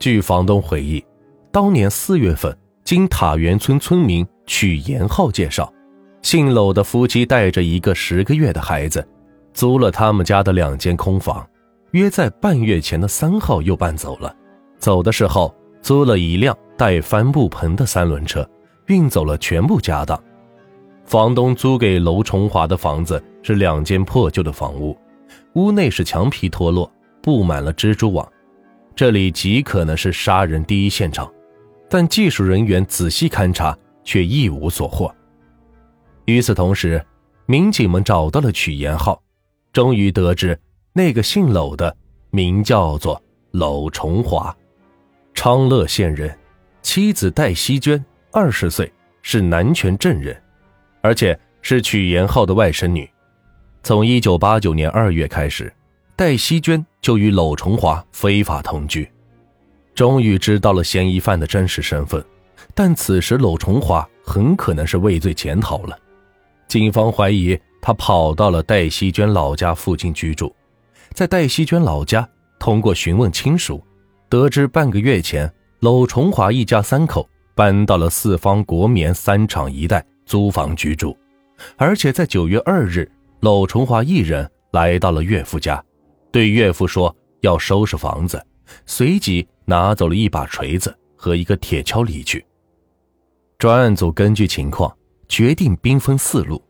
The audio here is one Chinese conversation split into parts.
据房东回忆，当年四月份，经塔园村村民曲延浩介绍，姓娄的夫妻带着一个十个月的孩子，租了他们家的两间空房，约在半月前的三号又搬走了。走的时候，租了一辆带帆布棚的三轮车，运走了全部家当。房东租给娄崇华的房子是两间破旧的房屋，屋内是墙皮脱落，布满了蜘蛛网。这里极可能是杀人第一现场，但技术人员仔细勘查却一无所获。与此同时，民警们找到了曲延浩，终于得知那个姓娄的名叫做娄崇华，昌乐县人，妻子戴希娟二十岁，是南泉镇人，而且是曲延浩的外甥女。从一九八九年二月开始。戴希娟就与娄崇华非法同居，终于知道了嫌疑犯的真实身份，但此时娄崇华很可能是畏罪潜逃了。警方怀疑他跑到了戴希娟老家附近居住，在戴希娟老家，通过询问亲属，得知半个月前娄崇华一家三口搬到了四方国棉三厂一带租房居住，而且在九月二日，娄崇华一人来到了岳父家。对岳父说要收拾房子，随即拿走了一把锤子和一个铁锹离去。专案组根据情况决定兵分四路，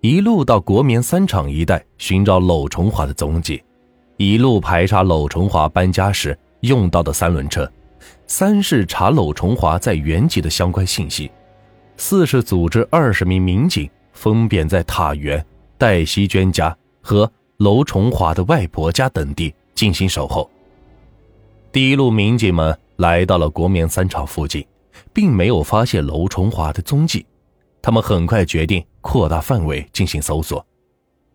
一路到国棉三厂一带寻找娄崇华的踪迹，一路排查娄崇华搬家时用到的三轮车，三是查娄崇华在原籍的相关信息，四是组织二十名民警分别在塔园、戴希娟家和。娄崇华的外婆家等地进行守候。第一路民警们来到了国棉三厂附近，并没有发现娄崇华的踪迹。他们很快决定扩大范围进行搜索。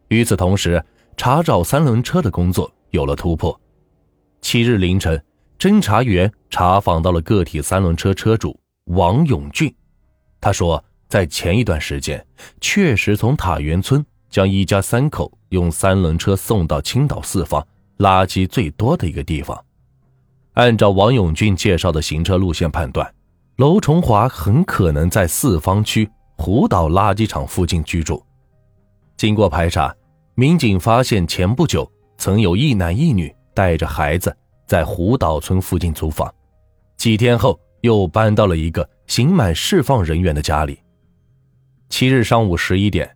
与此同时，查找三轮车的工作有了突破。七日凌晨，侦查员查访到了个体三轮车车主王永俊。他说，在前一段时间，确实从塔园村。将一家三口用三轮车送到青岛四方垃圾最多的一个地方。按照王永俊介绍的行车路线判断，娄崇华很可能在四方区湖岛垃圾场附近居住。经过排查，民警发现前不久曾有一男一女带着孩子在湖岛村附近租房，几天后又搬到了一个刑满释放人员的家里。七日上午十一点。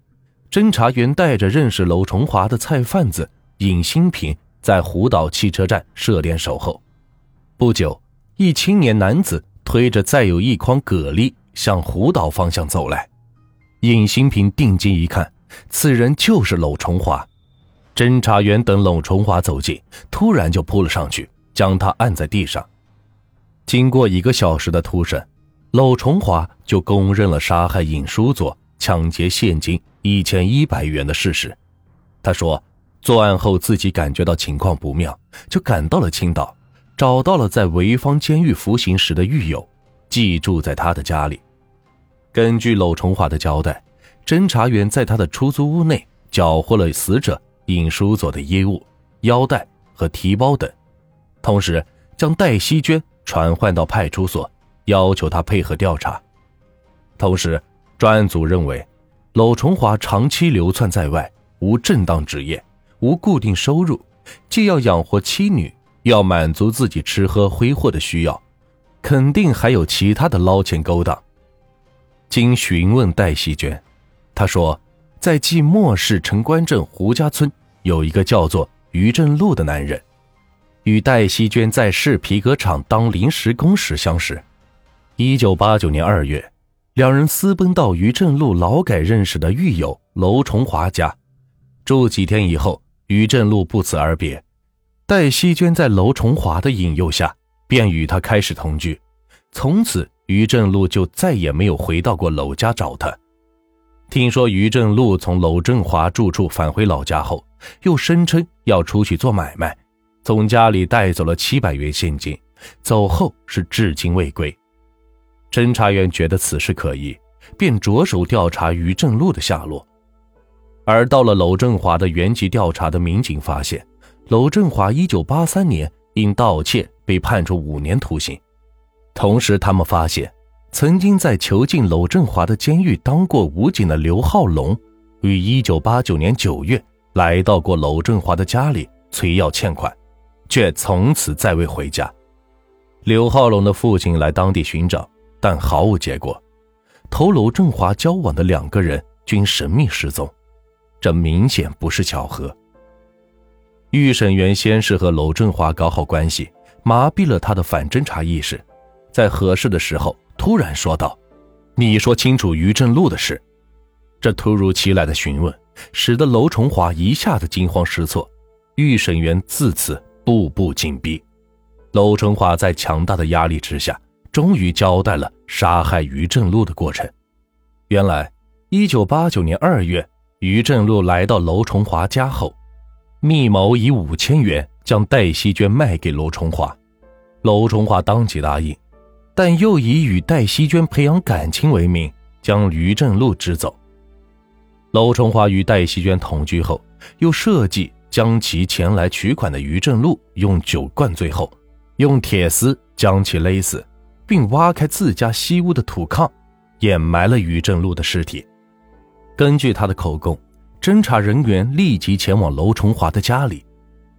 侦查员带着认识娄崇华的菜贩子尹新平，在湖岛汽车站设点守候。不久，一青年男子推着载有一筐蛤蜊向湖岛方向走来。尹新平定睛一看，此人就是娄崇华。侦查员等娄崇华走近，突然就扑了上去，将他按在地上。经过一个小时的突审，娄崇华就供认了杀害尹书佐、抢劫现金。一千一百元的事实，他说，作案后自己感觉到情况不妙，就赶到了青岛，找到了在潍坊监狱服刑时的狱友，寄住在他的家里。根据娄崇华的交代，侦查员在他的出租屋内缴获了死者尹书佐的衣物、腰带和提包等，同时将戴希娟传唤到派出所，要求他配合调查。同时，专案组认为。娄崇华长期流窜在外，无正当职业，无固定收入，既要养活妻女，要满足自己吃喝挥霍的需要，肯定还有其他的捞钱勾当。经询问戴希娟，她说，在即墨市城关镇胡家村有一个叫做于振禄的男人，与戴希娟在市皮革厂当临时工时相识。一九八九年二月。两人私奔到于振禄劳改认识的狱友娄崇华家，住几天以后，于振禄不辞而别。戴希娟在娄崇华的引诱下，便与他开始同居。从此，于振禄就再也没有回到过娄家找他。听说于振禄从娄振华住处返回老家后，又声称要出去做买卖，从家里带走了七百元现金，走后是至今未归。侦查员觉得此事可疑，便着手调查于正禄的下落。而到了娄振华的原籍调查的民警发现，娄振华1983年因盗窃被判处五年徒刑。同时，他们发现曾经在囚禁娄振华的监狱当过武警的刘浩龙，于1989年9月来到过娄振华的家里催要欠款，却从此再未回家。刘浩龙的父亲来当地寻找，但毫无结果。同娄振华交往的两个人均神秘失踪，这明显不是巧合。预审员先是和娄振华搞好关系，麻痹了他的反侦查意识，在合适的时候突然说道：“你说清楚于振禄的事。”这突如其来的询问，使得娄崇华一下子惊慌失措。预审员自此步步紧逼，娄崇华在强大的压力之下，终于交代了杀害于振禄的过程。原来，一九八九年二月，于振禄来到娄崇华家后。密谋以五千元将戴希娟卖给娄崇华，娄崇华当即答应，但又以与戴希娟培养感情为名将于振禄支走。娄崇华与戴希娟同居后，又设计将其前来取款的于振禄用酒灌醉后，用铁丝将其勒死，并挖开自家西屋的土炕，掩埋了于正禄的尸体。根据他的口供。侦查人员立即前往娄崇华的家里，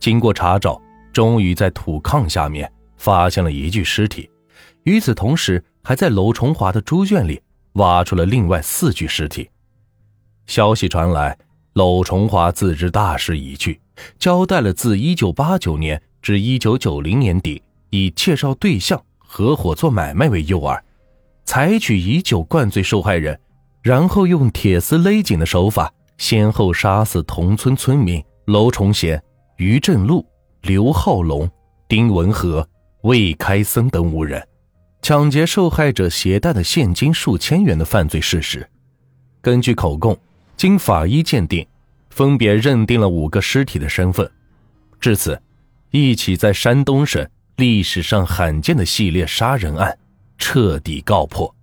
经过查找，终于在土炕下面发现了一具尸体。与此同时，还在娄崇华的猪圈里挖出了另外四具尸体。消息传来，娄崇华自知大势已去，交代了自1989年至1990年底以介绍对象、合伙做买卖为诱饵，采取以酒灌醉受害人，然后用铁丝勒紧的手法。先后杀死同村村民娄崇贤、于振禄、刘浩龙、丁文和、魏开森等五人，抢劫受害者携带的现金数千元的犯罪事实。根据口供，经法医鉴定，分别认定了五个尸体的身份。至此，一起在山东省历史上罕见的系列杀人案彻底告破。